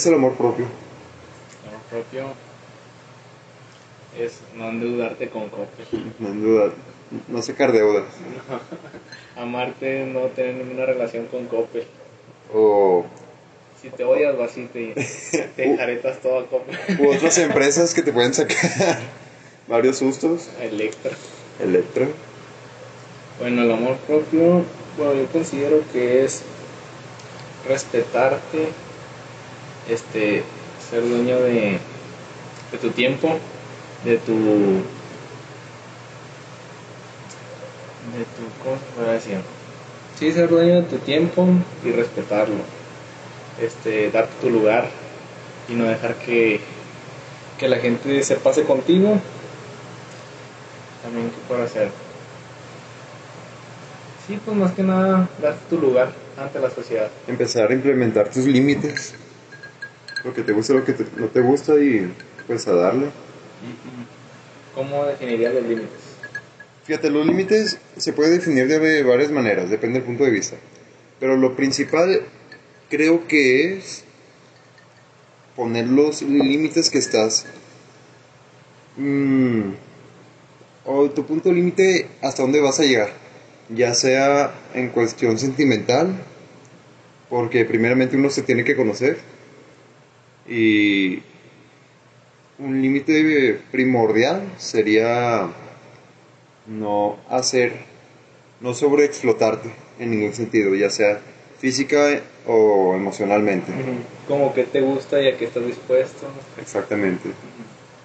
es el amor propio? El amor propio es no endeudarte con Coppel. No en duda, no sacar deudas. Amarte, no tener ninguna relación con Coppel. O Si te odias, vas y te, te jaretas todo a Coppel. u otras empresas que te pueden sacar varios sustos. Electra. Electra. Bueno, el amor propio, bueno, yo considero que es respetarte, este, ser dueño de, de tu tiempo, de tu, de tu, ¿cómo se puede decir? Sí, ser dueño de tu tiempo y respetarlo, este, darte tu lugar y no dejar que, que la gente se pase contigo. También, ¿qué puedo hacer? Sí, pues más que nada, darte tu lugar ante la sociedad. Empezar a implementar tus límites. Lo que te gusta, lo que te- no te gusta y pues a darle. ¿Cómo definirías los límites? Fíjate, los límites se puede definir de varias maneras, depende del punto de vista. Pero lo principal creo que es poner los límites que estás... mm, o tu punto límite hasta dónde vas a llegar. Ya sea en cuestión sentimental, porque primeramente uno se tiene que conocer. Y un límite primordial sería no hacer, no sobreexplotarte en ningún sentido, ya sea física o emocionalmente. Como que te gusta y a qué estás dispuesto. Exactamente.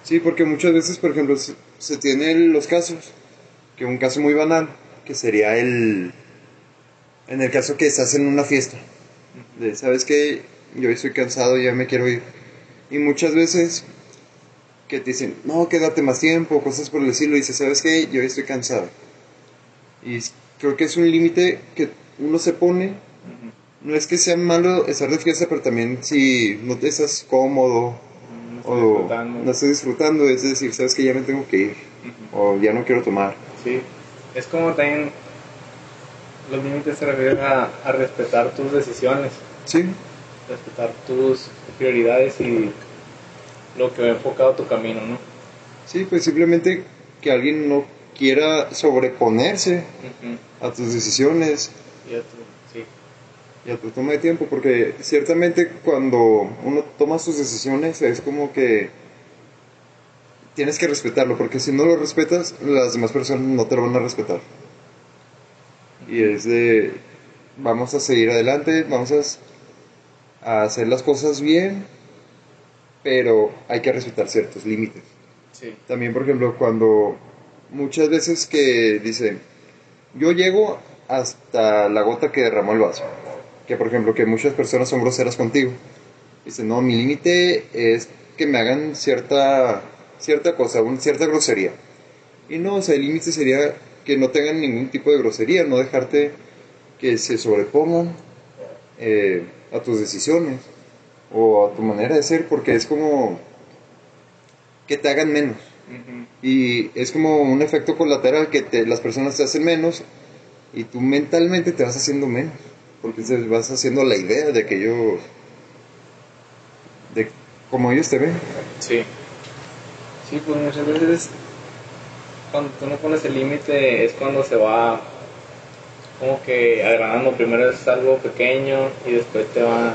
Sí, porque muchas veces, por ejemplo, se, tienen los casos, que un caso muy banal, que sería el, en el caso que estás en una fiesta, de, ¿sabes qué? Yo estoy cansado, ya me quiero ir. Y muchas veces que te dicen, no, quédate más tiempo, cosas por el estilo, y dices, ¿sabes qué? Yo estoy cansado. Y creo que es un límite que uno se pone, no es que sea malo estar de fiesta, pero también si no te estás cómodo, No estoy o disfrutando. no estoy disfrutando, es decir, sabes que ya me tengo que ir, Ujú. o ya no quiero tomar. Sí. Es como también los límites se refieren a, a respetar tus decisiones, Sí, respetar tus prioridades y lo que va enfocado tu camino, ¿no? sí, pues simplemente que alguien no quiera sobreponerse a tus decisiones Y a tu- sí. y a tu toma de tiempo, porque ciertamente cuando uno toma sus decisiones es como que tienes que respetarlo, porque si no lo respetas, las demás personas no te lo van a respetar. Y es de, vamos a seguir adelante, vamos a, a hacer las cosas bien, pero hay que respetar ciertos límites. Sí. También, por ejemplo, cuando muchas veces que dicen, yo llego hasta la gota que derramó el vaso. Que, por ejemplo, que muchas personas son groseras contigo. Dicen, no, mi límite es que me hagan cierta, cierta cosa, una cierta grosería. Y no, o sea, el límite sería que no tengan ningún tipo de grosería, no dejarte que se sobrepongan eh, a tus decisiones o a tu manera de ser, porque es como que te hagan menos. Y es como un efecto colateral que te- las personas te hacen menos y tú mentalmente te vas haciendo menos. Porque te vas haciendo la idea de que ellos. de como ellos te ven. Sí. Sí, pues muchas veces cuando tú no pones el límite es cuando se va como que agranando. Primero es algo pequeño y después te va.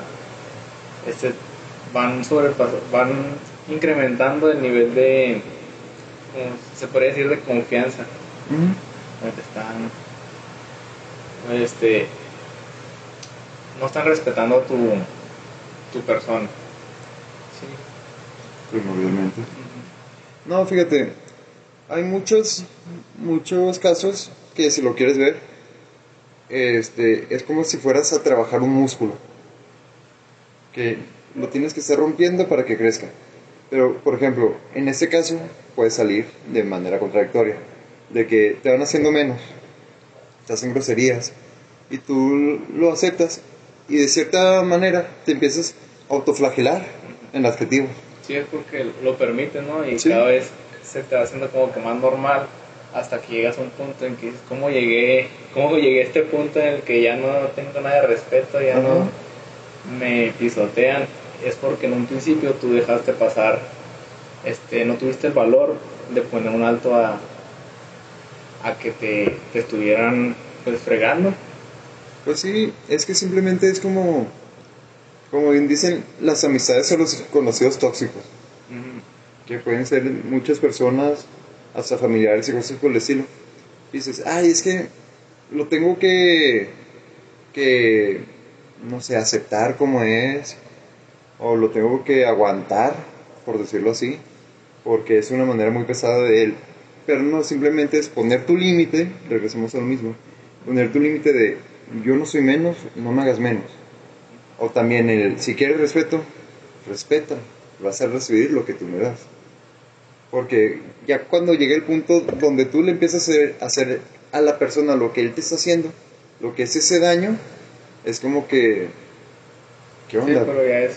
Este, van van incrementando el nivel de. como se podría decir de confianza. Como te están. Este. No están respetando tu, tu persona. Sí. Primordialmente. No, fíjate. Hay muchos, muchos casos que si lo quieres ver, este, es como si fueras a trabajar un músculo. Que lo tienes que estar rompiendo para que crezca. Pero, por ejemplo, en este caso puede salir de manera contradictoria. De que te van haciendo menos, te hacen groserías, y tú lo aceptas, y de cierta manera te empiezas a autoflagelar en adjetivos. Sí, es porque lo permite, ¿no? Y Sí. cada vez se te va haciendo como que más normal hasta que llegas a un punto en que dices, ¿cómo llegué, cómo llegué a este punto en el que ya no tengo nada de respeto, ya no me pisotean es porque en un principio tú dejaste pasar, este, no tuviste el valor de poner un alto a, a que te, te estuvieran pues fregando. Pues sí, es que simplemente es como, como bien dicen, las amistades son los conocidos tóxicos, que pueden ser muchas personas, hasta familiares y cosas por el estilo. dices, ay, es que lo tengo que, que, no sé, aceptar como es, o lo tengo que aguantar, por decirlo así, porque es una manera muy pesada de él. Pero no, simplemente es poner tu límite, regresemos a lo mismo, poner tu límite de yo no soy menos, no me hagas menos. O también el, si quieres respeto, respeta, vas a recibir lo que tú me das. Porque ya cuando llegue el punto donde tú le empiezas a hacer, a la persona lo que él te está haciendo, lo que es ese daño, es como que... ¿Qué onda? Sí, pero ya es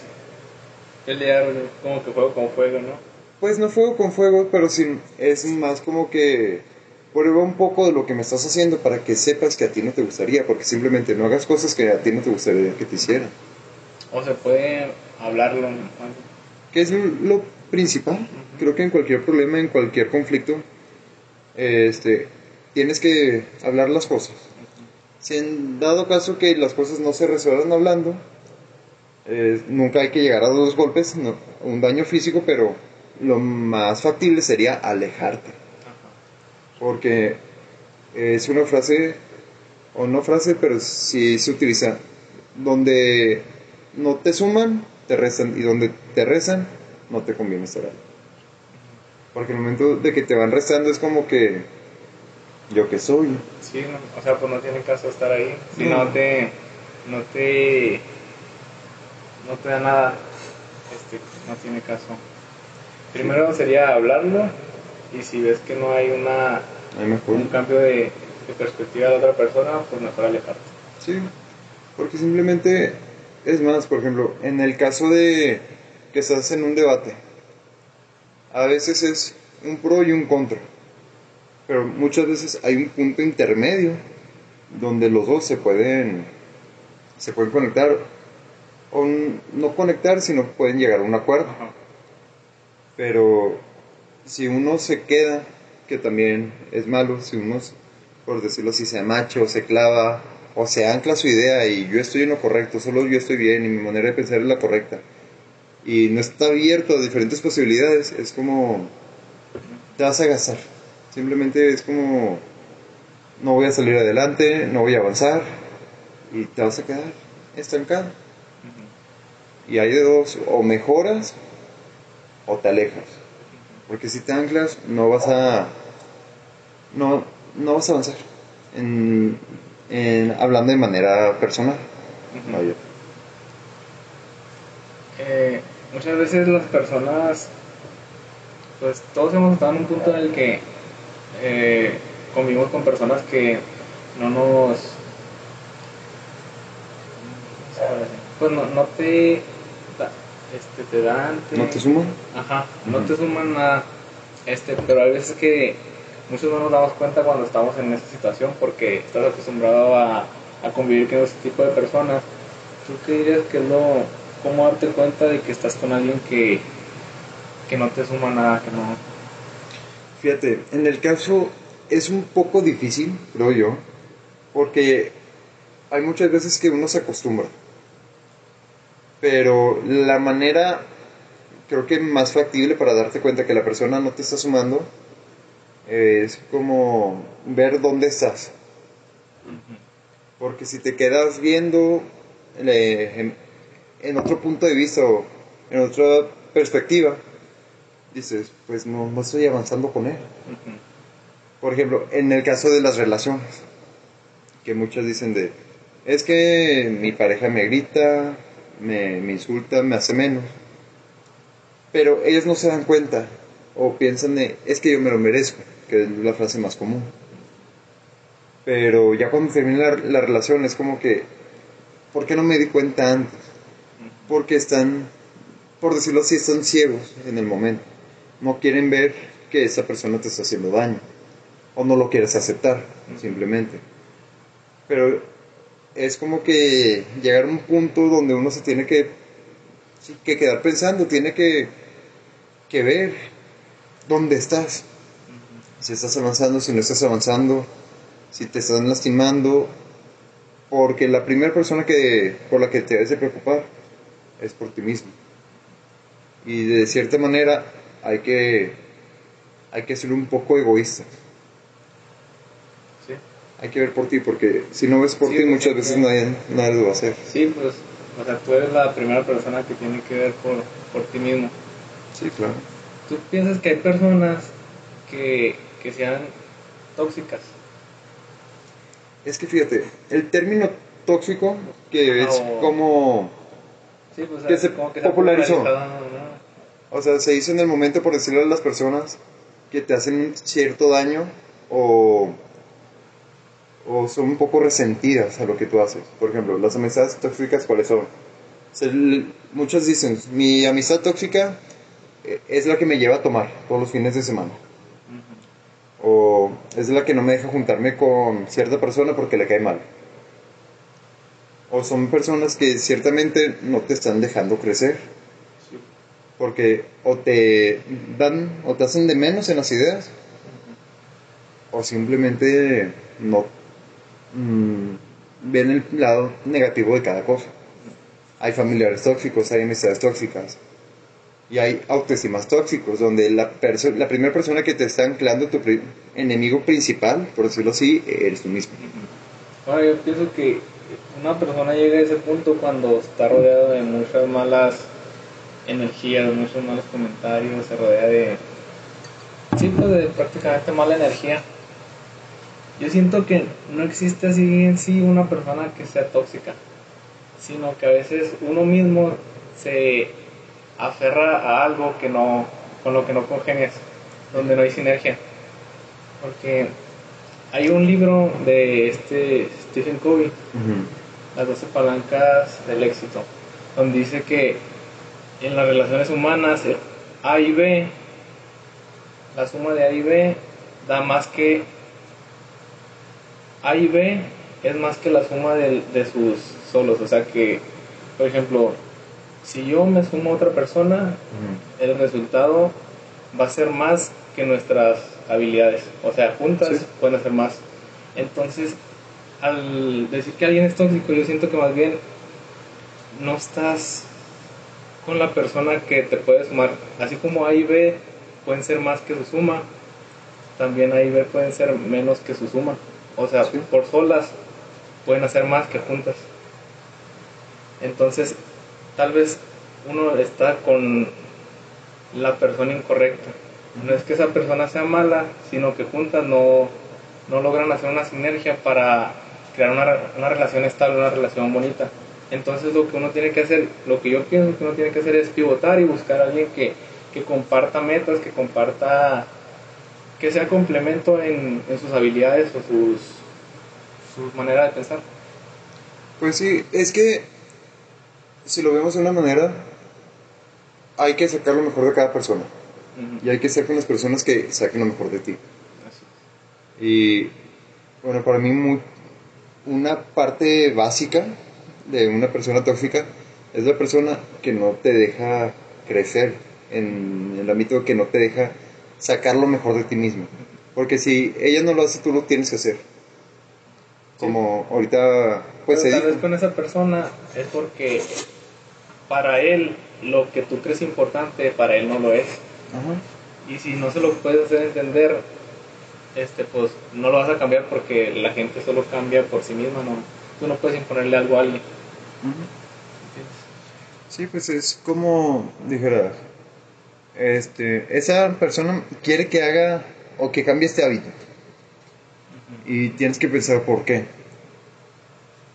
como que fuego con fuego, ¿no? Pues no fuego con fuego, pero sí es más como que prueba un poco de lo que me estás haciendo para que sepas que a ti no te gustaría, porque simplemente no hagas cosas que a ti no te gustaría que te hicieran. O se puede hablarlo. ¿Qué es lo principal? Creo que en cualquier problema, en cualquier conflicto, este, tienes que hablar las cosas. Si en dado caso que las cosas no se resuelvan hablando, eh, nunca hay que llegar a dos golpes, un daño físico, pero lo más factible sería alejarte porque es una frase, o no frase, pero sí se utiliza, donde no te suman, te rezan, y donde te rezan, no te conviene estar ahí. Porque el momento de que te van rezando es como que, yo que soy. Sí, o sea, pues no tiene caso estar ahí. Si no, te, no te, no te da nada, este, no tiene caso. Primero sería hablarlo y si ves que no hay una un cambio de, perspectiva de otra persona, pues mejor alejarte. Sí, porque simplemente es más, por ejemplo, en el caso de que estás en un debate, a veces es un pro y un contra, pero muchas veces hay un punto intermedio donde los dos se pueden se pueden conectar o no conectar, sino pueden llegar a un acuerdo. Pero si uno se queda, que también es malo, si uno, por decirlo así, se macho, se clava, o se ancla su idea y yo estoy en lo correcto, solo yo estoy bien y mi manera de pensar es la correcta, y no está abierto a diferentes posibilidades, es como te vas a gastar. Simplemente es como no voy a salir adelante, no voy a avanzar y te vas a quedar estancado. Y hay de dos, o mejoras o te alejas. Porque si te anclas, no vas a. No, no vas a avanzar. En, hablando de manera personal. Eh, muchas veces las personas. Pues todos hemos estado en un punto en el que eh, convivimos con personas que no nos. Pues no, no te este, te dan... ¿No te suman? Ajá, no te suman nada. Este, pero hay veces que muchos no nos damos cuenta cuando estamos en esa situación porque estás acostumbrado a, a convivir con ese tipo de personas. ¿Tú qué dirías que es lo... cómo darte cuenta de que estás con alguien que, que no te suma nada, que no... Fíjate, en el caso es un poco difícil, creo yo, porque hay muchas veces que uno se acostumbra. Pero la manera creo que más factible para darte cuenta que la persona no te está sumando es como ver dónde estás. Porque si te quedas viendo en, otro punto de vista o en otra perspectiva, dices, pues no, no estoy avanzando con él. Por ejemplo, en el caso de las relaciones, que muchos dicen de, es que mi pareja me grita, me, me insulta, me hace menos. Pero ellos no se dan cuenta o piensan de, es que yo me lo merezco, que es la frase más común. Pero ya cuando termina la, relación es como que, ¿por qué no me di cuenta antes? Porque están, por decirlo así, están ciegos en el momento. No quieren ver que esa persona te está haciendo daño. O no lo quieres aceptar, simplemente. Pero es como que llegar a un punto donde uno se tiene que que quedar pensando, tiene que, que ver dónde estás. Si estás avanzando, si no estás avanzando, si te están lastimando, porque la primera persona que, por la que te debes de preocupar es por ti mismo. Y de cierta manera hay que, hay que ser un poco egoísta. Sí. Hay que ver por ti, porque si no ves por Sí, ti, muchas veces nadie, nadie lo va a hacer. Sí, pues, o sea, tú eres la primera persona que tiene que ver por, por ti mismo. Sí, claro. ¿Tú piensas que hay personas que, que sean tóxicas? Es que fíjate, el término tóxico, que es o- como, Sí, pues, Que se popularizó. o sea, se hizo en el momento por decirle a las personas que te hacen cierto daño o, o son un poco resentidas a lo que tú haces. Por ejemplo, las amistades tóxicas, ¿cuáles son? Se muchos dicen, mi amistad tóxica eh, es la que me lleva a tomar todos los fines de semana. O es la que no me deja juntarme con cierta persona porque le cae mal. O son personas que ciertamente no te están dejando crecer. Sí. Porque o te dan o te hacen de menos en las ideas. O simplemente no mm, ven el lado negativo de cada cosa. Hay familiares tóxicos, hay amistades tóxicas. Y hay autoestimas tóxicos, donde la, perso- la primera persona que te está anclando tu pri- enemigo principal, por decirlo así, eres tú mismo. Bueno, yo pienso que una persona llega a ese punto cuando está rodeado de muchas malas energías, muchos malos comentarios, se rodea de, sí, pues de prácticamente mala energía. Yo siento que no existe así en sí una persona que sea tóxica, sino que a veces uno mismo se aferra a algo que no, con lo que no congenias, donde no hay sinergia. Porque hay un libro de este Stephen Covey, Las 12 palancas del éxito, donde dice que en las relaciones humanas A y B, la suma de A y B da más que A y B es más que la suma del- de, sus solos. O sea que, por ejemplo, si yo me sumo a otra persona, el resultado va a ser más que nuestras habilidades. O sea, juntas Sí. pueden hacer más. Entonces, al decir que alguien es tóxico, yo siento que más bien no estás con la persona que te puede sumar. Así como A y B pueden ser más que su suma, también A y B pueden ser menos que su suma. O sea, Sí. por solas pueden hacer más que juntas. Entonces, tal vez uno está con la persona incorrecta. No es que esa persona sea mala, sino que juntas no, no logran hacer una sinergia para crear una, una relación estable, una relación bonita. Entonces lo que uno tiene que hacer, lo que yo pienso que uno tiene que hacer es pivotar y buscar a alguien que, que comparta metas, que comparta, que sea complemento en, en sus habilidades o sus, sus maneras de pensar. Pues sí, es que si lo vemos de una manera, hay que sacar lo mejor de cada persona. Ujú. Y hay que estar con las personas que saquen lo mejor de ti. Así. Y bueno, para mí muy, una parte básica de una persona tóxica es la persona que no te deja crecer en el ámbito que no te deja sacar lo mejor de ti mismo. Porque si ella no lo hace, tú lo tienes que hacer. Como ahorita, pues se Pero tal dijo. vez con esa persona es porque para él lo que tú crees importante, para él no lo es. Ajá. Y si no se lo puedes hacer entender, este, pues no lo vas a cambiar porque la gente solo cambia por sí misma, ¿no? Tú no puedes imponerle algo a alguien. Sí, pues es como dijera, este, esa persona quiere que haga o que cambie este hábito. Y tienes que pensar por qué.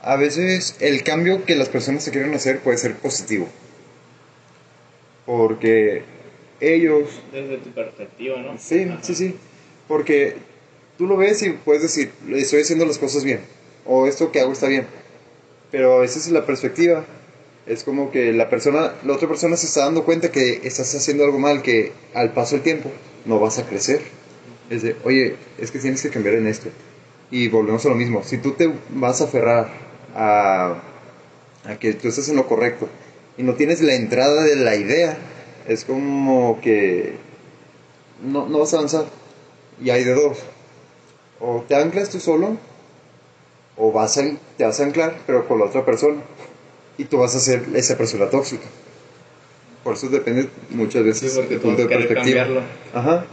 A veces el cambio que las personas se quieren hacer puede ser positivo. Porque ellos Desde tu perspectiva, ¿no? Sí, Ajá. sí, sí. Porque tú lo ves y puedes decir, estoy haciendo las cosas bien. O esto que hago está bien. Pero a veces la perspectiva es como que la persona, la otra persona se está dando cuenta que estás haciendo algo mal, que al paso del tiempo no vas a crecer. Es de, oye, es que tienes que cambiar en esto. Y volvemos a lo mismo. Si tú te vas a aferrar a, a que tú estás en lo correcto y no tienes la entrada de la idea, es como que no, no vas a avanzar. Y hay de dos. O te anclas tú solo, o vas a, te vas a anclar, pero con la otra persona. Y tú vas a ser esa persona tóxica. Por eso depende muchas veces Sí, porque tú punto de perspectiva. cambiarlo. Ajá. Ajá.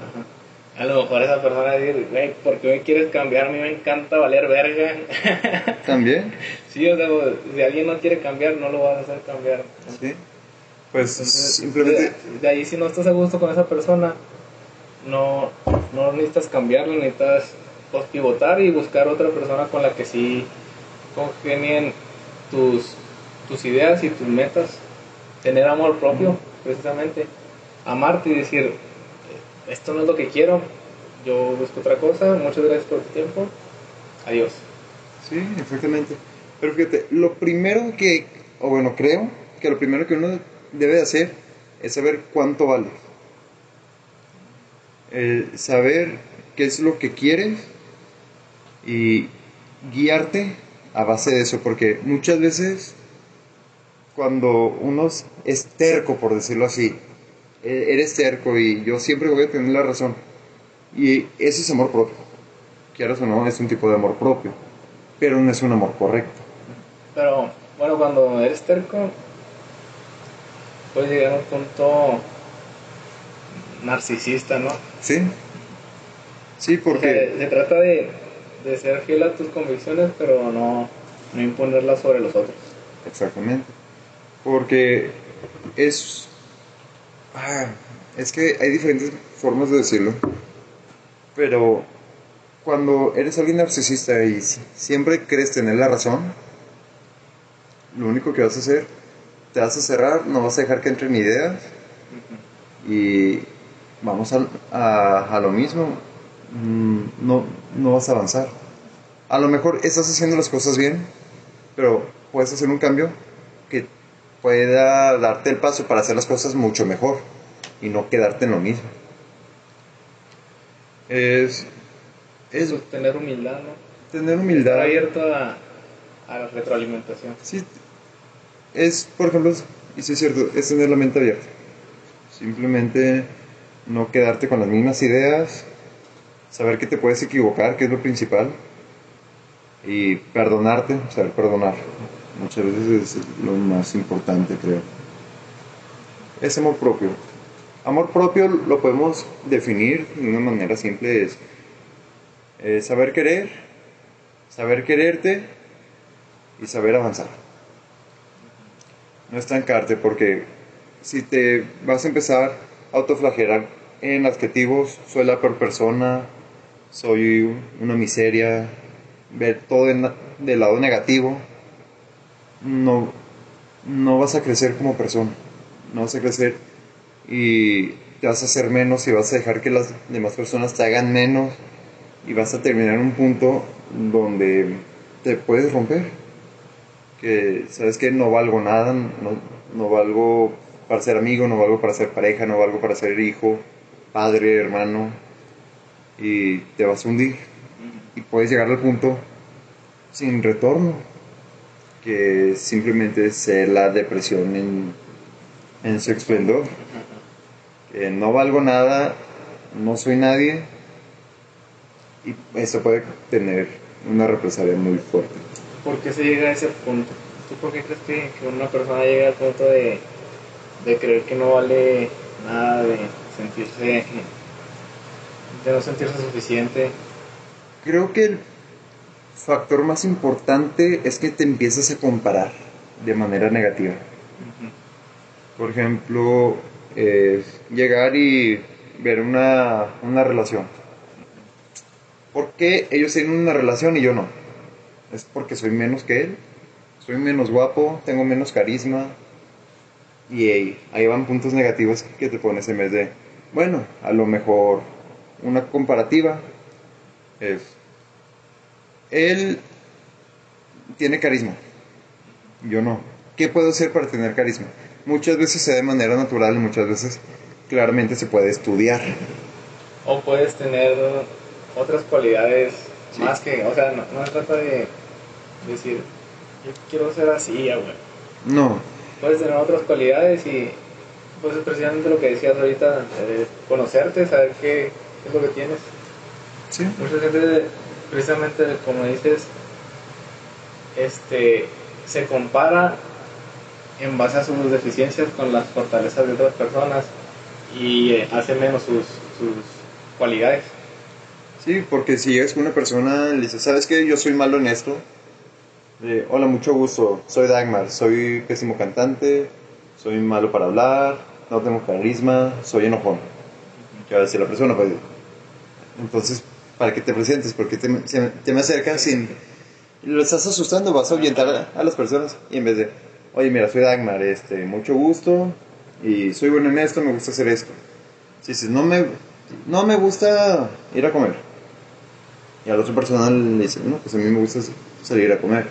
A lo mejor esa persona va a decir, güey, ¿por qué me quieres cambiar? A mí me encanta valer verga. También. sí, o sea, pues, si alguien no quiere cambiar, no lo vas a hacer cambiar. Sí. Pues Entonces, simplemente. De, de ahí, si no estás a gusto con esa persona, no, no necesitas cambiarlo, necesitas pues, pivotar y buscar otra persona con la que sí congenien tus, tus ideas y tus metas. Tener amor propio, precisamente. Amarte y decir, esto no es lo que quiero, yo busco otra cosa, muchas gracias por tu tiempo, adiós. Sí, exactamente. Pero fíjate, lo primero que, o bueno, creo que lo primero que uno debe de hacer es saber cuánto vale. Eh, saber qué es lo que quieres y guiarte a base de eso, porque muchas veces cuando uno es terco, por decirlo así, e- eres terco y yo siempre voy a tener la razón. Y ese es amor propio. Quieras o no, es un tipo de amor propio, pero no es un amor correcto. Pero bueno, cuando eres terco, puedes llegar a un punto narcisista, ¿no? ¿Sí? Sí, porque... Se, se trata de, de ser fiel a tus convicciones, pero no, no imponerlas sobre los otros. Exactamente. Porque es... ah, es que hay diferentes formas de decirlo. Pero cuando eres alguien narcisista y si- siempre crees tener la razón, lo único que vas a hacer, te vas a cerrar, no vas a dejar que entren ideas y vamos a, a- a lo mismo, Mm, no, no vas a avanzar. A lo mejor estás haciendo las cosas bien, pero puedes hacer un cambio que pueda darte el paso para hacer las cosas mucho mejor y no quedarte en lo mismo. Es, es Eso, tener humildad, ¿no? tener Estar humildad. abierto a, a la retroalimentación. Sí, es, por ejemplo, y sí es cierto, es tener la mente abierta. Simplemente no quedarte con las mismas ideas, saber que te puedes equivocar, que es lo principal, y perdonarte, saber perdonar. Muchas veces es lo más importante, creo. Es amor propio. Amor propio lo podemos definir de una manera simple, es eh, saber querer, saber quererte y saber avanzar. No estancarte, porque si te vas a empezar a autoflagelar en adjetivos, soy la peor persona, soy una miseria, ver todo en- del lado negativo, no, no vas a crecer como persona, no vas a crecer y te vas a hacer menos y vas a dejar que las demás personas te hagan menos y vas a terminar en un punto donde te puedes romper que sabes que no valgo nada, no, no valgo para ser amigo, no valgo para ser pareja, no valgo para ser hijo, padre, hermano, y te vas a hundir. Y puedes llegar al punto sin retorno, que simplemente es la depresión en, en su esplendor. Que no valgo nada, no soy nadie, y eso puede tener una represalia muy fuerte. ¿Por qué se llega a ese punto? ¿Tú por qué crees que, que una persona llega al punto de, de creer que no vale nada, de sentirse, de no sentirse suficiente? Creo que el factor más importante es que te empiezas a comparar de manera negativa. Por ejemplo, eh, llegar y ver una, una relación. ¿Por qué ellos tienen una relación y yo no? ¿Es porque soy menos que él? ¿Soy menos guapo? ¿Tengo menos carisma? Y ahí, ahí van puntos negativos que te pones en vez de, bueno, a lo mejor una comparativa es, él tiene carisma, yo no. ¿Qué puedo hacer para tener carisma? Muchas veces se da de manera natural y muchas veces claramente se puede estudiar. O puedes tener otras cualidades Sí. más que, o sea, no, no se trata de decir, yo quiero ser así, ya, güey. No, puedes tener otras cualidades y pues es precisamente lo que decías ahorita, eh, conocerte, saber qué, es lo que tienes. Sí. Mucha gente, precisamente como dices, este, se compara en base a sus deficiencias con las fortalezas de otras personas y eh, hace menos sus, sus cualidades. Sí, porque si es una persona, le dices, ¿sabes qué? Yo soy malo en esto. Eh, Hola, mucho gusto. Soy Dagmar. Soy pésimo cantante. Soy malo para hablar. No tengo carisma. Soy enojón. ¿Qué va a decir la persona? Pues, entonces, ¿para qué te presentes? Porque te, te me acercas sin... Lo estás asustando, vas a ahuyentar a, a las personas. Y en vez de, oye, mira, soy Dagmar, este, mucho gusto. Y soy bueno en esto, me gusta hacer esto. Si dices, no me, no me gusta ir a comer. Y a la otra persona le dice, no, pues a mí me gusta salir a comer.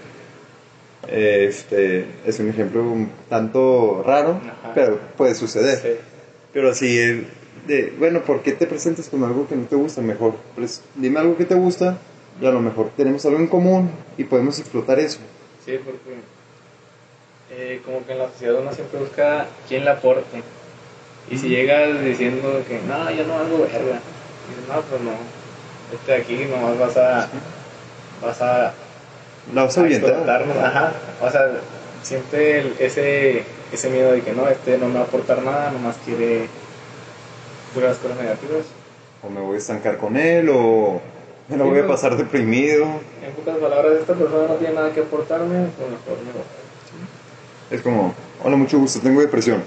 Este es un ejemplo un tanto raro, Ajá. pero puede suceder. Sí. Pero eh, de, bueno, ¿por qué te presentas con algo que no te gusta? Mejor, pues, dime algo que te gusta y a lo mejor tenemos algo en común y podemos explotar eso. Sí, porque eh, como que en la sociedad uno siempre busca quién le aporte. Y si llegas diciendo que no, yo no hago verga, dices, no, pues no, este de aquí nomás vas a, vas a, La vas a ajá, o sea, siente el- ese, ese miedo de que no, este no me va a aportar nada, nomás quiere puras cosas negativas. O me voy a estancar con él, o me la voy a pasar deprimido. En pocas palabras, esta persona no tiene nada que aportarme, pues mejor me. Es como, hola, mucho gusto, tengo depresión.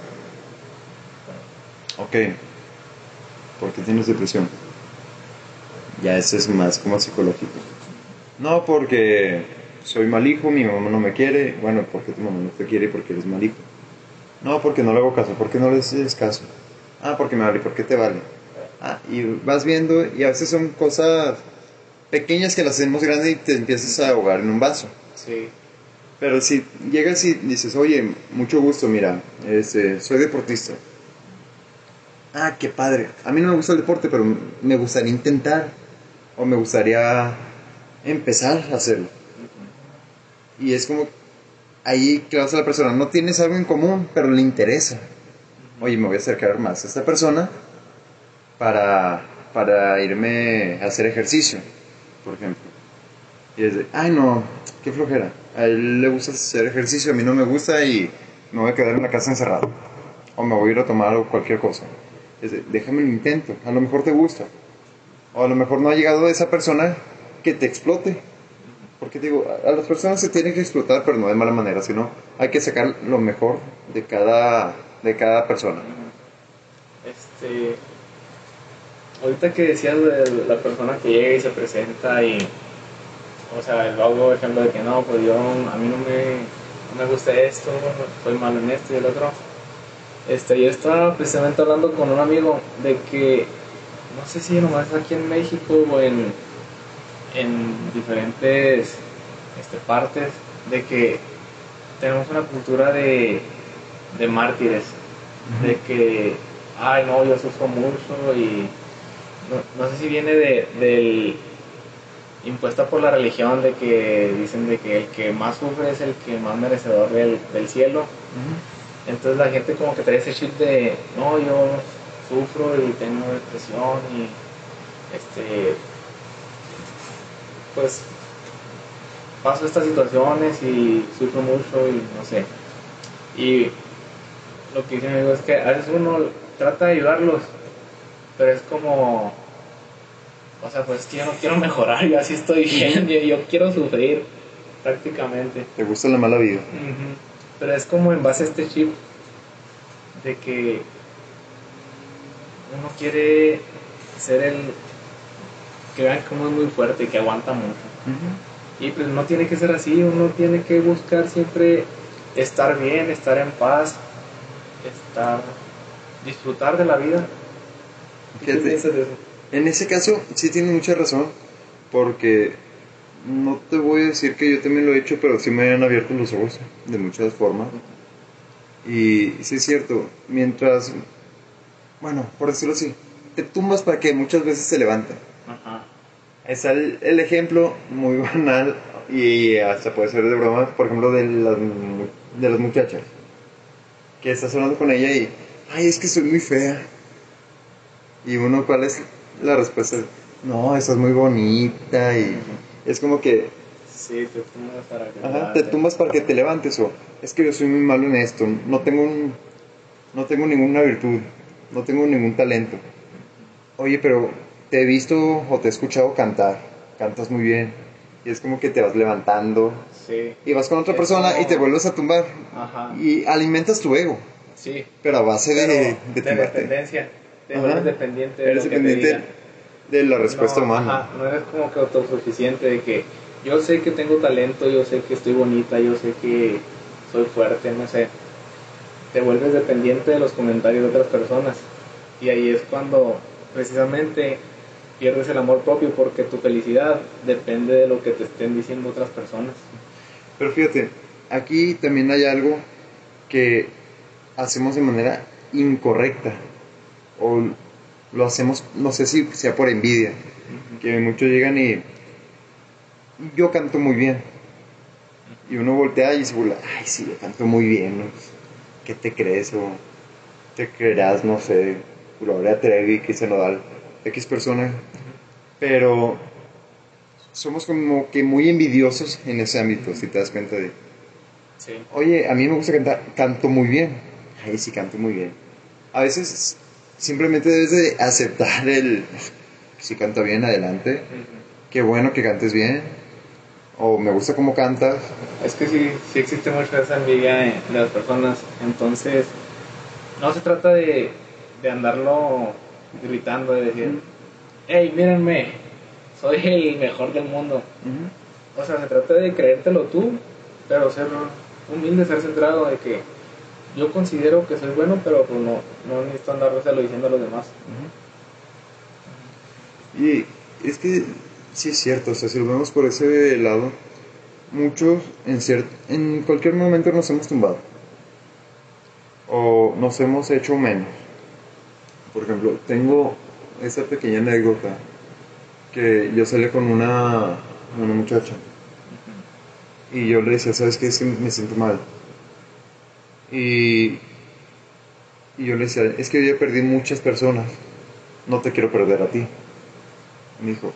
Ok. ¿Por qué tienes depresión? Ya eso es más como psicológico. No, porque soy mal hijo, mi mamá no me quiere. Bueno, porque tu mamá no te quiere porque eres mal hijo. No, porque no le hago caso. ¿Por qué no le haces caso? Ah, porque me vale. ¿Por qué te vale? Ah, y vas viendo y a veces son cosas pequeñas que las hacemos grandes y te empiezas a ahogar en un vaso. Sí, Pero si llegas y dices, oye, mucho gusto, mira, este, soy deportista. Ah, qué padre. A mí no me gusta el deporte, pero me gustaría intentar. O me gustaría empezar a hacerlo. Y es como, ahí que vas a la persona, no tienes algo en común, pero le interesa. Oye, me voy a acercar más a esta persona para, para irme a hacer ejercicio, por ejemplo. Y es de, ay no, qué flojera. A él le gusta hacer ejercicio, a mí no me gusta y me voy a quedar en la casa encerrado. O me voy a ir a tomar o cualquier cosa. Es déjame el intento, a lo mejor te gusta. O a lo mejor no ha llegado esa persona que te explote. Porque digo, a, las personas se tienen que explotar, pero no de mala manera, sino hay que sacar lo mejor de cada, de cada persona. Este, ahorita que decías de la persona que llega y se presenta y, o sea, el hago ejemplo de que no, pues yo, a mí no me, no me gusta esto, soy malo en esto y el otro. Este, yo estaba precisamente hablando con un amigo de que, no sé si nomás aquí en México o en, en diferentes este, partes, de que tenemos una cultura de, de mártires, de que, ay no, yo sufro mucho y no, no sé si viene de, del impuesta por la religión de que dicen de que el que más sufre es el que más merecedor del, del cielo. Entonces la gente como que trae ese chip de, no, yo sufro y tengo depresión y este, pues paso estas situaciones y sufro mucho y no sé. Y lo que dice mi amigo es que a veces uno trata de ayudarlos, pero es como, o sea, pues es que yo no quiero mejorar, yo así estoy bien, yo, yo quiero sufrir prácticamente. ¿Te gusta la mala vida? Pero es como en base a este chip de que uno quiere ser el que vean uno es muy fuerte y que aguanta mucho. Y pues no tiene que ser así, uno tiene que buscar siempre estar bien, estar en paz, estar disfrutar de la vida. ¿Qué piensas de eso? En ese caso, sí tiene mucha razón, porque no te voy a decir que yo también lo he hecho, pero sí me han abierto los ojos de muchas formas. Y sí es cierto, mientras, bueno, por decirlo así, te tumbas para que muchas veces te levanten. Está el, el ejemplo muy banal y hasta puede ser de broma, por ejemplo, de las, de las muchachas. que estás hablando con ella y, ay, es que soy muy fea. Y uno, ¿cuál es la respuesta? No, estás muy bonita y es como que Sí, te tumbas para que Ajá, te tumbas para que te levantes o es que yo soy muy malo en esto, no tengo un, no tengo ninguna virtud, no tengo ningún talento. Oye, pero te he visto o te he escuchado cantar, cantas muy bien y es como que te vas levantando Sí. y vas con otra Es persona y te vuelves a tumbar Ajá. y alimentas tu ego, Sí. pero a base de, Pero de de tumbarte. dependencia. Te Ajá. vuelves dependiente de Eres lo que te dependiente de la respuesta no, humana. ajá, no eres como que autosuficiente de que yo sé que tengo talento, yo sé que estoy bonita, yo sé que soy fuerte, no sé. Te vuelves dependiente de los comentarios de otras personas. Y ahí es cuando precisamente pierdes el amor propio porque tu felicidad depende de lo que te estén diciendo otras personas. Pero fíjate, aquí también hay algo que hacemos de manera incorrecta. O lo hacemos, no sé si sea por envidia. Que muchos llegan y yo canto muy bien. Y uno voltea y se burla, ay, sí, yo canto muy bien. ¿no? ¿Qué te crees? O te creerás, no sé, Gloria Trevi, Cristian Nodal, X persona. Pero somos como que muy envidiosos en ese ámbito, si te das cuenta de, Sí. oye, a mí me gusta cantar, canto muy bien. Ay, sí, canto muy bien. A veces simplemente debes de aceptar el, si canta bien, adelante. Qué bueno que cantes bien. O me gusta cómo cantas. Es que sí, sí existe mucha esa envidia de, de las personas. Entonces, no se trata de, de andarlo gritando, de decir, hey, mírenme, soy el mejor del mundo. O sea, se trata de creértelo tú, pero ser humilde, ser centrado de que yo considero que soy bueno, pero pues no, no necesito andárselo diciendo a los demás. Y es que sí es cierto, o sea, si lo vemos por ese lado, muchos en, en cualquier momento nos hemos tumbado. O nos hemos hecho menos. Por ejemplo, tengo esa pequeña anécdota que yo salí con una, una muchacha y yo le decía, ¿sabes qué? Es que me siento mal. Y, y yo le decía, es que yo ya perdí muchas personas, no te quiero perder a ti. Me dijo,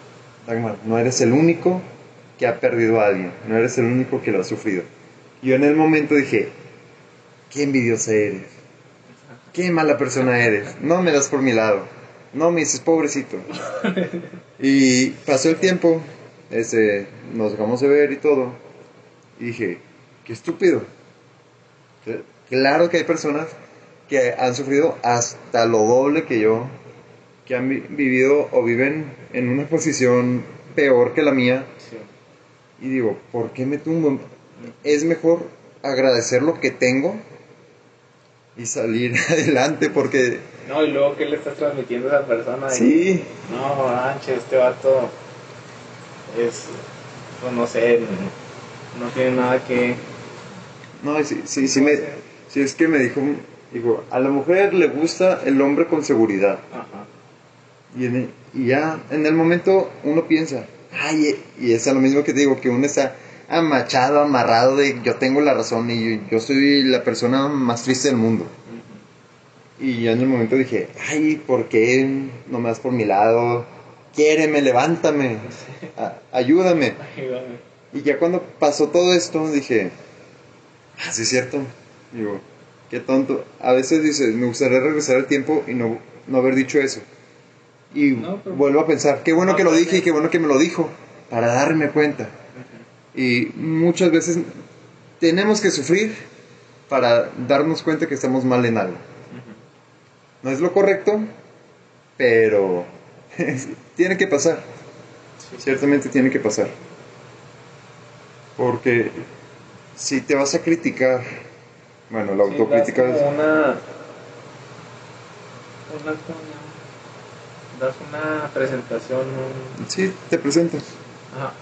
Dagmar, no eres el único que ha perdido a alguien, no eres el único que lo ha sufrido. Y yo en el momento dije, qué envidiosa eres, qué mala persona eres, no me das por mi lado, no me dices pobrecito. y pasó el tiempo, este, nos dejamos de ver y todo, y dije, qué estúpido. Claro que hay personas que han sufrido hasta lo doble que yo, que han vi- vivido o viven en una posición peor que la mía. Sí. Y digo, ¿por qué me tumbo? Es mejor agradecer lo que tengo y salir adelante porque No, y luego, ¿qué le estás transmitiendo a esa persona? Sí, No, manches, este vato es, pues no sé, no tiene nada que... no, sí, sí, sí, me, sí es que me dijo, digo, a la mujer le gusta el hombre con seguridad. Ajá. Y, en el- y ya en el momento uno piensa, ay, y es a lo mismo que te digo, que uno está amachado, amarrado de yo tengo la razón y yo, yo soy la persona más triste del mundo. Y ya en el momento dije, ay, ¿por qué no me das por mi lado? Quiéreme, levántame, ayúdame. Ayúdame. Y ya cuando pasó todo esto, dije, ah, sí es cierto. Digo, qué tonto. A veces dices, me gustaría regresar al tiempo y no, no haber dicho eso. Y No, vuelvo a pensar, qué bueno No, que lo dije y qué bueno que me lo dijo, para darme cuenta. Y muchas veces tenemos que sufrir para darnos cuenta que estamos mal en algo. No es lo correcto, pero tiene que pasar. Ciertamente tiene que pasar. Porque si te vas a criticar, bueno, la Sí, autocrítica das es... una... una das una presentación, un- Sí, te presentas. ajá,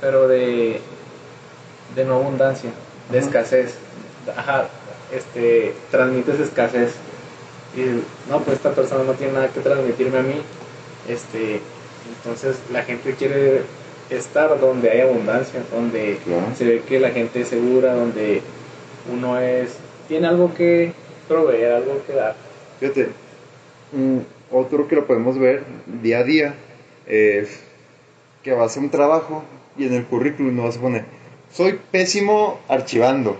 pero de, de no abundancia, de Ajá. escasez. Ajá, este, transmites escasez. Y no, pues esta persona no tiene nada que transmitirme a mí. Este, entonces la gente quiere estar donde hay abundancia, donde Claro. se ve que la gente es segura, donde uno es tiene algo que, proveer, algo que dar. Fíjate, mm, otro que lo podemos ver día a día es que vas a un trabajo y en el currículum no vas a poner, soy pésimo archivando,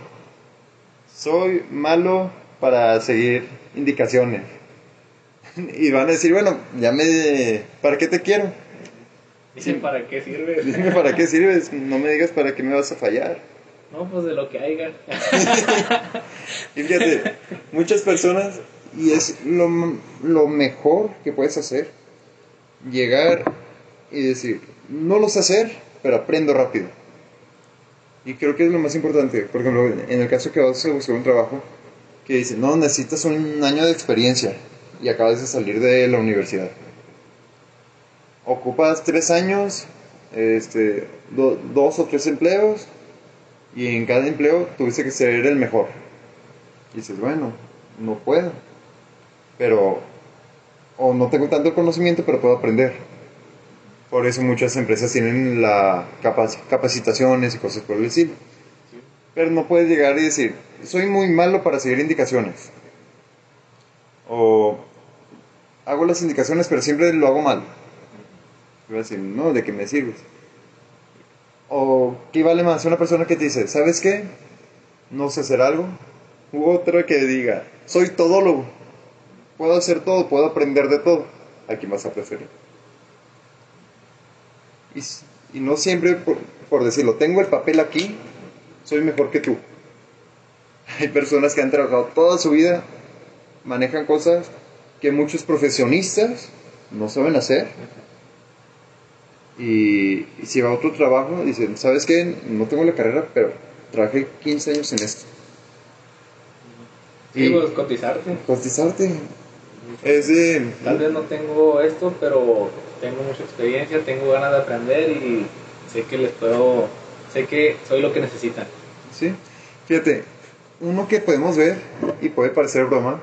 soy malo para seguir indicaciones. Y van a decir, bueno, ya me... ¿Para qué te quiero? Dicen, ¿para qué sirve? Dime para qué sirves, no me digas para qué me vas a fallar. No, pues de lo que haya. Y fíjate, muchas personas, y es lo, lo mejor que puedes hacer, llegar y decir, no lo sé hacer, pero aprendo rápido. Y creo que es lo más importante. Por ejemplo, en el caso que vas a buscar un trabajo, que dice, no, necesitas un año de experiencia y acabas de salir de la universidad. Ocupas tres años, este, do- dos o tres empleos, y en cada empleo tuviste que ser el mejor. Y dices, bueno, no puedo. Pero, o no tengo tanto conocimiento, pero puedo aprender. Por eso muchas empresas tienen la capac- capacitaciones y cosas por el estilo. Pero no puedes llegar y decir, soy muy malo para seguir indicaciones. O hago las indicaciones, pero siempre lo hago mal. Y vas a decir, no, ¿de qué me sirves? O qué vale más una persona que te dice, ¿sabes qué? No sé hacer algo. U otra que diga, soy todólogo. Puedo hacer todo, puedo aprender de todo. ¿A quién vas a preferir? Y, no siempre por, por decirlo, tengo el papel aquí, soy mejor que tú. Hay personas que han trabajado toda su vida, manejan cosas que muchos profesionistas no saben hacer. Y, y si va a otro trabajo, dicen, ¿sabes qué? No tengo la carrera, pero trabajé 15 años en esto. Sí, Y pues cotizarte. cotizarte es. Tal vez no tengo esto, pero tengo mucha experiencia, tengo ganas de aprender y sé que les puedo, sé que soy lo que necesitan. Sí, fíjate, uno que podemos ver y puede parecer broma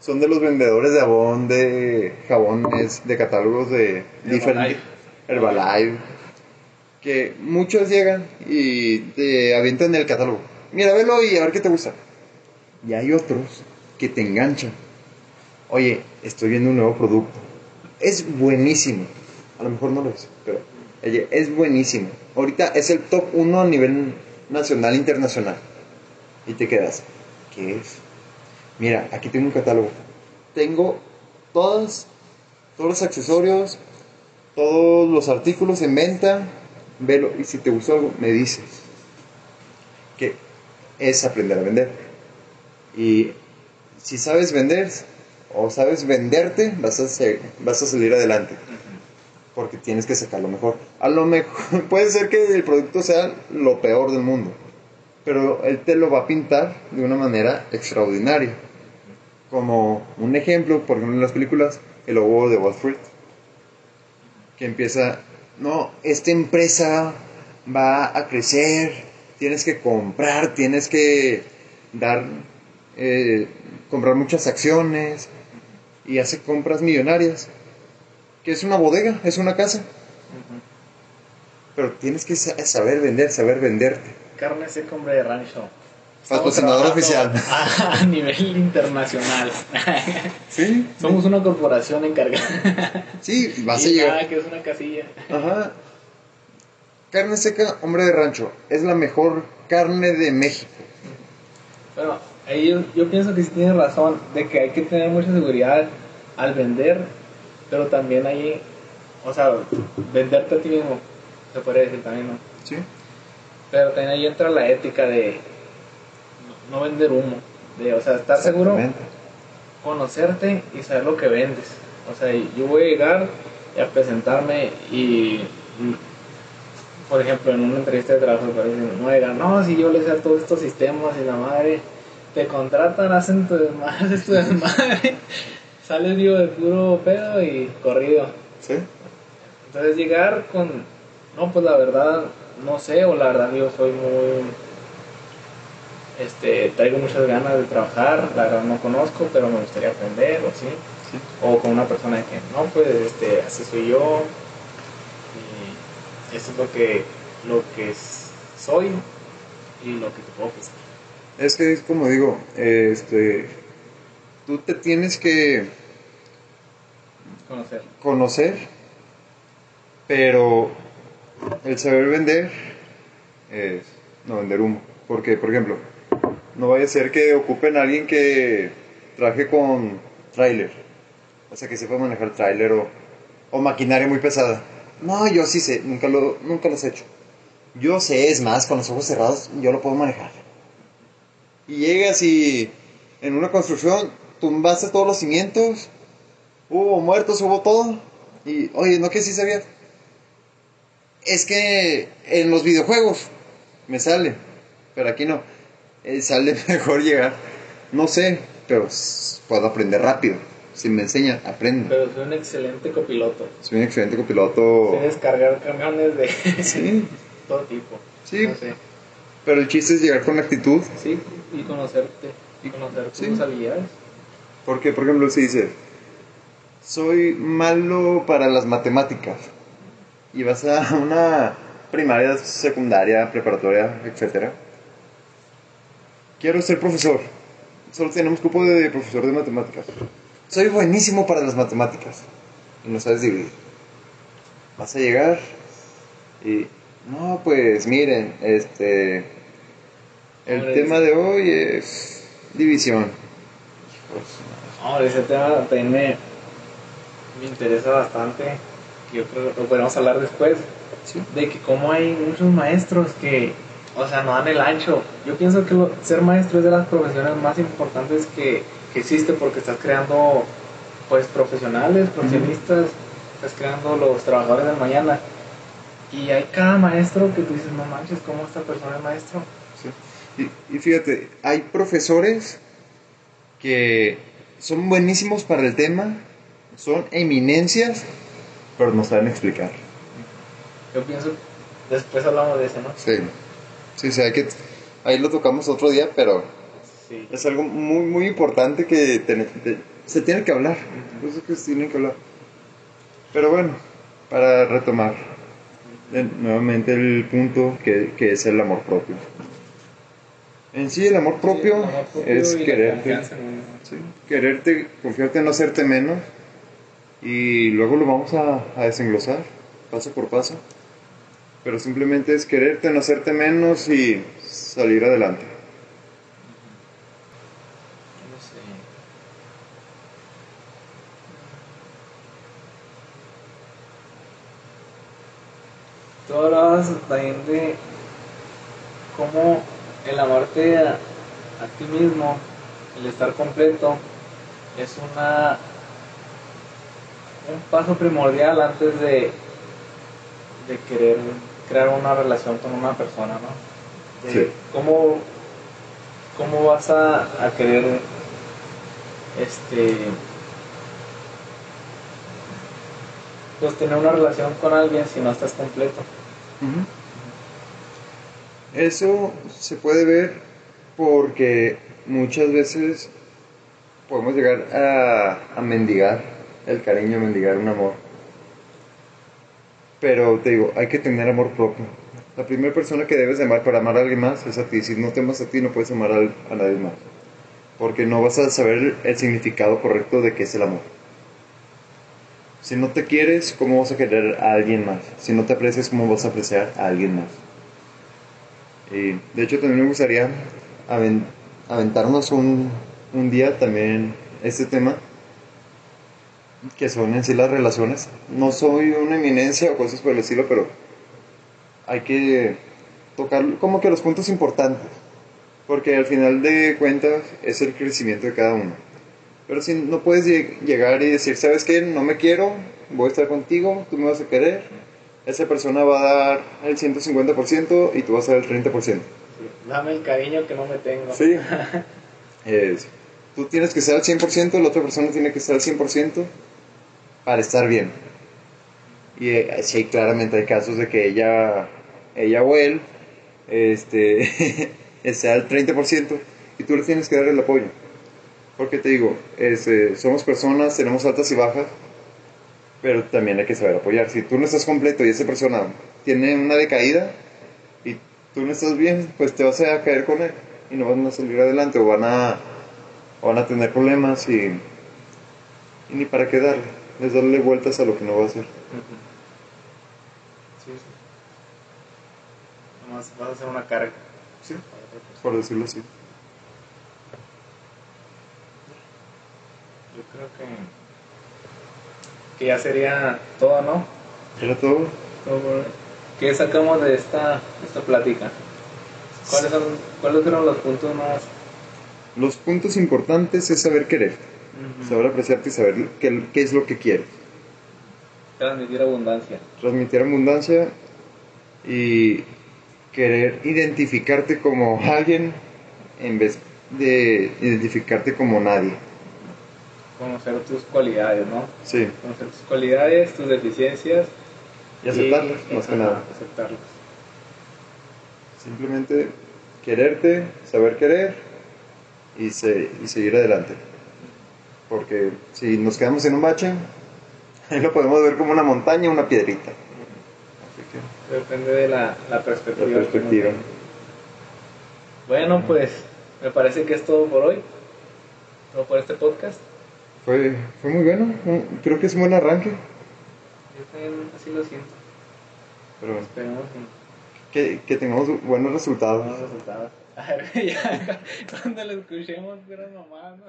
son de los vendedores de jabón, de jabones, de catálogos de diferentes Herbalife, que muchos llegan y te avientan el catálogo. Mira, velo y a ver qué te gusta. Y hay otros que te enganchan. Oye, estoy viendo un nuevo producto. Es buenísimo. A lo mejor no lo es, pero es buenísimo. Ahorita es el top 1 a nivel nacional internacional. Y te quedas, ¿qué es? Mira, aquí tengo un catálogo. Tengo todos, todos los accesorios, todos los artículos en venta. Velo y si te gustó algo, me dices. Que es aprender a vender. Y si sabes vender o sabes venderte, vas a, ser- vas a salir adelante. Porque tienes que sacar lo mejor. A lo mejor puede ser que el producto sea lo peor del mundo. Pero él te lo va a pintar de una manera extraordinaria. Como un ejemplo, por ejemplo en las películas, el lobo de Wall Street. Que empieza, no, esta empresa va a crecer, tienes que comprar, tienes que dar, eh, comprar muchas acciones y hace compras millonarias. Que es una bodega, es una casa. Pero tienes que sa- saber vender, saber venderte. Carne seca, hombre de rancho. Patrocinador oficial. A, nivel internacional. Sí, Somos una corporación encargada. sí, vas a llegar. nada, que es una casilla. Ajá. Carne seca, hombre de rancho. Es la mejor carne de México. Bueno, ahí yo, yo pienso que sí tienes razón, de que hay que tener mucha seguridad al vender, pero también hay, o sea, venderte a ti mismo, se puede decir también, ¿no? Sí. Pero también ahí entra la ética de no, vender humo, de, o sea, estar seguro, conocerte y saber lo que vendes. O sea, yo voy a llegar y a presentarme y, mm, por ejemplo, en una entrevista de trabajo, no digan, no, si yo le sé a todos estos sistemas y la madre, te contratan, hacen tu desmadre, tu desmadre, sales vivo de puro pedo y corrido. Sí. Entonces llegar con, no, pues la verdad, no sé, o la verdad yo soy muy, este, traigo muchas ganas de trabajar, la verdad no conozco, pero me gustaría aprender, o así. Sí. O con una persona de que, no, pues, este, así soy yo, y eso es lo que, lo que soy y lo que te puedo ofrecer. Es que es como digo, este, tú te tienes que Conocer. conocer, pero el saber vender es no vender humo. Porque, por ejemplo, no vaya a ser que ocupen a alguien que trabaje con tráiler, o sea, que sepa manejar tráiler o, o maquinaria muy pesada. No, yo sí sé, nunca, lo, nunca los he hecho. Yo sé, es más, con los ojos cerrados, yo lo puedo manejar. Y llegas y en una construcción tumbaste todos los cimientos, hubo muertos, hubo todo. Y, oye, ¿no que sí sabías? Es que en los videojuegos me sale, pero aquí no. Eh, sale mejor llegar. No sé, pero puedo aprender rápido. Si me enseñan, aprendo. Pero soy un excelente copiloto. Soy un excelente copiloto. Sé descargar camiones de Sí, todo tipo. Sí. No sé. pero el chiste es llegar con actitud. Sí, y conocerte. Y conocer tus Sí. habilidades. Porque, por ejemplo, si dices, soy malo para las matemáticas, y vas a una primaria, secundaria, preparatoria, etcétera, quiero ser profesor. Solo tenemos cupo de profesor de matemáticas. Soy buenísimo para las matemáticas. Y no sabes dividir. Vas a llegar y, no, pues miren, este, el tema de hoy es división. Hombre, ese tema también me, interesa bastante. Yo creo que lo podemos hablar después. Sí. De que como hay muchos maestros que, o sea, no dan el ancho. Yo pienso que lo- ser maestro es de las profesiones más importantes que, que existe porque estás creando, pues, profesionales, profesionistas, estás creando los trabajadores del mañana. Y hay cada maestro que tú dices, no manches, ¿cómo esta persona es maestro? Sí. Y, y fíjate, hay profesores que son buenísimos para el tema, son eminencias, pero no saben explicar. Yo pienso, después hablamos de eso, ¿no? Sí, sí, sí, hay que, ahí lo tocamos otro día, pero Sí. es algo muy, muy importante que te- se tiene que hablar, eso que se tiene que hablar. Pero bueno, para retomar nuevamente el punto que, que es el amor propio. En sí, el amor propio, Sí, el amor propio es quererte. Sí, quererte, confiarte, no hacerte menos. Y luego lo vamos a, desenglosar, paso por paso. Pero simplemente es quererte, no hacerte menos y salir adelante. No sé. Tú hablabas también de cómo el amarte a ti mismo, el estar completo, es una un paso primordial antes de, de querer crear una relación con una persona, ¿no? De Sí. ¿Cómo, cómo vas a, a querer este pues tener una relación con alguien si no estás completo? Eso se puede ver porque muchas veces podemos llegar a, a mendigar el cariño, mendigar un amor. Pero te digo, hay que tener amor propio. La primera persona que debes de amar para amar a alguien más es a ti. Si no te amas a ti, no puedes amar a, nadie más. Porque no vas a saber el, significado correcto de qué es el amor. Si no te quieres, ¿cómo vas a querer a alguien más? Si no te aprecias, ¿cómo vas a apreciar a alguien más? Y de hecho también me gustaría aven- aventarnos un, un día también este tema, que son en sí las relaciones. No soy una eminencia o cosas por el estilo, pero hay que tocar como que los puntos importantes, porque al final de cuentas es el crecimiento de cada uno. Pero si no puedes lleg- llegar y decir, ¿sabes qué? No me quiero, voy a estar contigo, tú me vas a querer, esa persona va a dar el 150% y tú vas a dar el 30%. Dame el cariño que no me tengo. Sí. Es- tú tienes que estar al 100%, la otra persona tiene que estar al 100% para estar bien. Y eh, sí, claramente hay casos de que ella, ella o él este, esté al 30% y tú le tienes que dar el apoyo. Porque te digo, este, somos personas, tenemos altas y bajas, pero también hay que saber apoyar. Si tú no estás completo y esa persona tiene una decaída y tú no estás bien, pues te vas a caer con él y no van a salir adelante o van a van a tener problemas y, y ni para qué darle. Es darle vueltas a lo que no va a hacer. Sí, sí. Nomás vas a hacer una carga. Sí, por decirlo así. Yo creo que, que ya sería todo, ¿no? Era todo. Todo ¿Qué sacamos de esta, esta plática? ¿Cuáles, son, ¿Cuáles fueron los puntos más... Los puntos importantes es saber querer, saber apreciarte y saber qué, qué es lo que quieres. Transmitir abundancia. Transmitir abundancia y querer identificarte como alguien en vez de identificarte como nadie. Conocer tus cualidades, ¿no? Sí, Conocer tus cualidades, tus deficiencias. y aceptarlas, más que nada. Aceptarlas. Simplemente quererte, saber querer y, se- y seguir adelante. Porque si nos quedamos en un bache, ahí lo podemos ver como una montaña, una piedrita. Así que, Depende de la, la perspectiva. la. Bueno, pues me parece que es todo por hoy. Todo por este podcast. Fue, fue muy bueno, creo que es un buen arranque. Yo también así lo siento. Pero bueno, Esperemos que, que tengamos buenos resultados. buenos resultados. A ver, ya cuando lo escuchemos, pero nomás. ¿no?